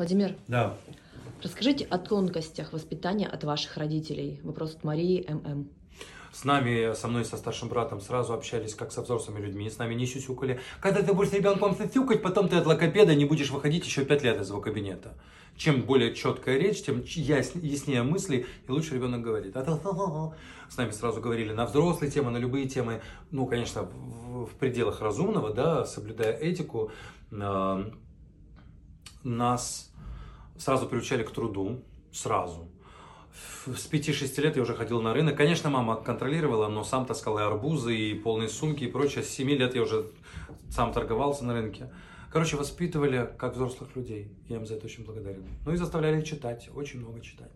Владимир, Да. расскажите о тонкостях воспитания от ваших родителей. Вопрос от Марии ММ. С нами, со мной, со старшим братом сразу общались как со взрослыми людьми, с нами не сюсюкали. Когда ты будешь с ребенком сюсюкать, потом ты от логопеда не будешь выходить еще пять лет из его кабинета. Чем более четкая речь, тем яс- яснее мысли, и лучше ребенок говорит. А С нами сразу говорили на взрослые темы, на любые темы. Ну, конечно, в, пределах разумного, да, соблюдая этику, нас сразу приучали к труду, сразу. С 5-6 лет я уже ходил на рынок. Конечно, мама контролировала, но сам таскал и арбузы, и полные сумки, и прочее. С 7 лет я уже сам торговался на рынке. Короче, воспитывали как взрослых людей. Я им за это очень благодарен. Ну и заставляли читать, очень много читать.